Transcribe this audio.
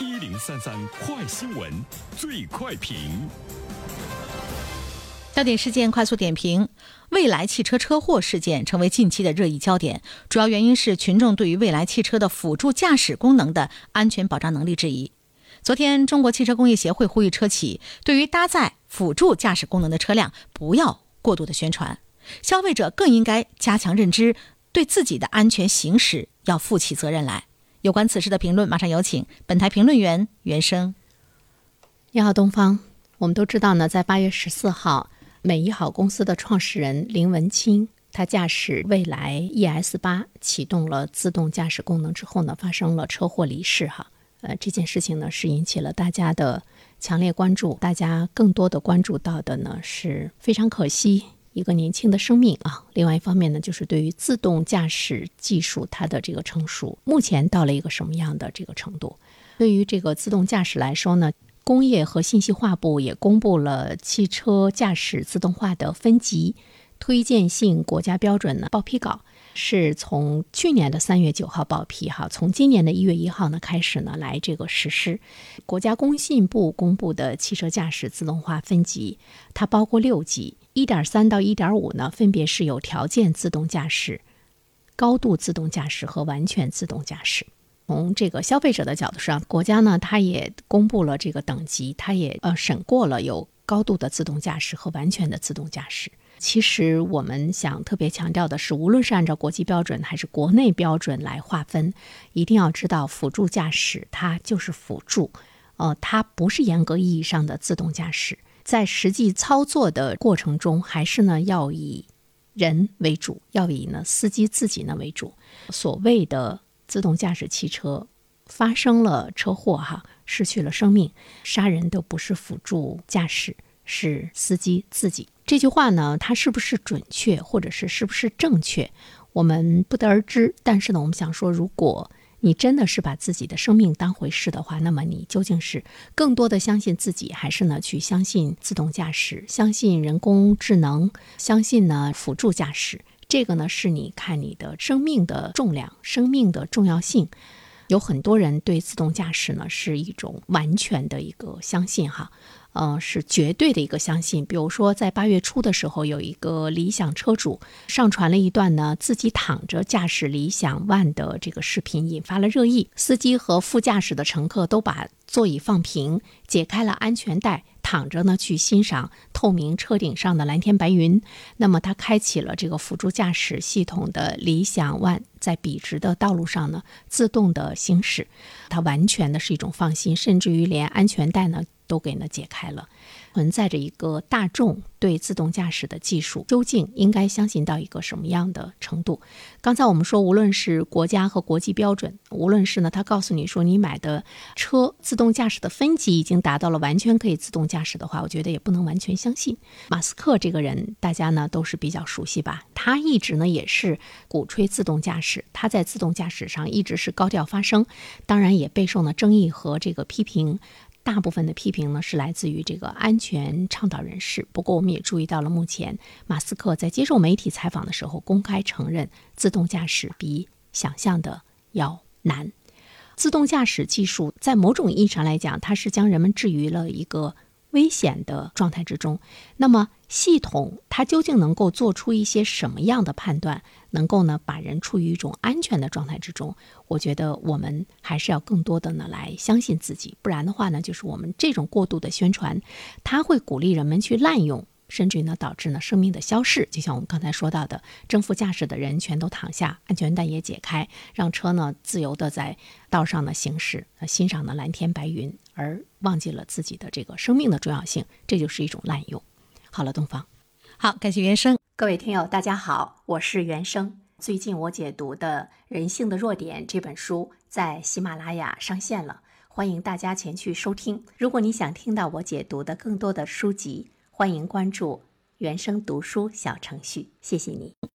一零三三快新闻，最快评。焦点事件快速点评：蔚来汽车车祸事件成为近期的热议焦点，主要原因是群众对于蔚来汽车的辅助驾驶功能的安全保障能力质疑。昨天，中国汽车工业协会呼吁车企，对于搭载辅助驾驶功能的车辆，不要过度的宣传，消费者更应该加强认知，对自己的安全行驶要负起责任来。有关此事的评论，马上有请本台评论员袁生。你好，东方。我们都知道呢，在八月十四号。美一好公司的创始人林文清，他驾驶蔚来 ES 八启动了自动驾驶功能之后呢，发生了车祸离世。哈，呃，这件事情呢是引起了大家的强烈关注。大家更多的关注到的呢是非常可惜一个年轻的生命啊。另外一方面呢，就是对于自动驾驶技术它的这个成熟，目前到了一个什么样的这个程度？对于这个自动驾驶来说呢？工业和信息化部也公布了汽车驾驶自动化的分级推荐性国家标准呢报批稿，是从去年的三月九号报批哈，从今年的一月一号呢开始呢来这个实施。国家工信部公布的汽车驾驶自动化分级，它包括六级，一点三到一点五呢分别是有条件自动驾驶、高度自动驾驶和完全自动驾驶。从这个消费者的角度上，国家呢，它也公布了这个等级，它也呃审过了有高度的自动驾驶和完全的自动驾驶。其实我们想特别强调的是，无论是按照国际标准还是国内标准来划分，一定要知道辅助驾驶它就是辅助，呃，它不是严格意义上的自动驾驶。在实际操作的过程中，还是呢要以人为主，要以呢司机自己呢为主。所谓的。自动驾驶汽车发生了车祸，哈，失去了生命，杀人都不是辅助驾驶，是司机自己。这句话呢，它是不是准确，或者是是不是正确，我们不得而知。但是呢，我们想说，如果你真的是把自己的生命当回事的话，那么你究竟是更多的相信自己，还是呢去相信自动驾驶，相信人工智能，相信呢辅助驾驶？这个呢，是你看你的生命的重量、生命的重要性。有很多人对自动驾驶呢是一种完全的一个相信，哈，呃，是绝对的一个相信。比如说，在八月初的时候，有一个理想车主上传了一段呢自己躺着驾驶理想 ONE 的这个视频，引发了热议。司机和副驾驶的乘客都把座椅放平，解开了安全带。躺着呢，去欣赏透明车顶上的蓝天白云。那么，他开启了这个辅助驾驶系统的理想 ONE，在笔直的道路上呢，自动的行驶，它完全的是一种放心，甚至于连安全带呢都给呢解开了。存在着一个大众对自动驾驶的技术究竟应该相信到一个什么样的程度？刚才我们说，无论是国家和国际标准，无论是呢，他告诉你说你买的车自动驾驶的分级已经达到了完全可以自动驾驶的话，我觉得也不能完全相信。马斯克这个人，大家呢都是比较熟悉吧？他一直呢也是鼓吹自动驾驶，他在自动驾驶上一直是高调发声，当然也备受呢争议和这个批评。大部分的批评呢是来自于这个安全倡导人士。不过，我们也注意到了，目前马斯克在接受媒体采访的时候，公开承认自动驾驶比想象的要难。自动驾驶技术在某种意义上来讲，它是将人们置于了一个。危险的状态之中，那么系统它究竟能够做出一些什么样的判断，能够呢把人处于一种安全的状态之中？我觉得我们还是要更多的呢来相信自己，不然的话呢，就是我们这种过度的宣传，它会鼓励人们去滥用。甚至于呢，导致呢生命的消逝。就像我们刚才说到的，正副驾驶的人全都躺下，安全带也解开，让车呢自由的在道上呢行驶，欣赏呢蓝天白云，而忘记了自己的这个生命的重要性，这就是一种滥用。好了，东方，好，感谢原生。各位听友，大家好，我是原生。最近我解读的《人性的弱点》这本书在喜马拉雅上线了，欢迎大家前去收听。如果你想听到我解读的更多的书籍，欢迎关注原声读书小程序，谢谢你。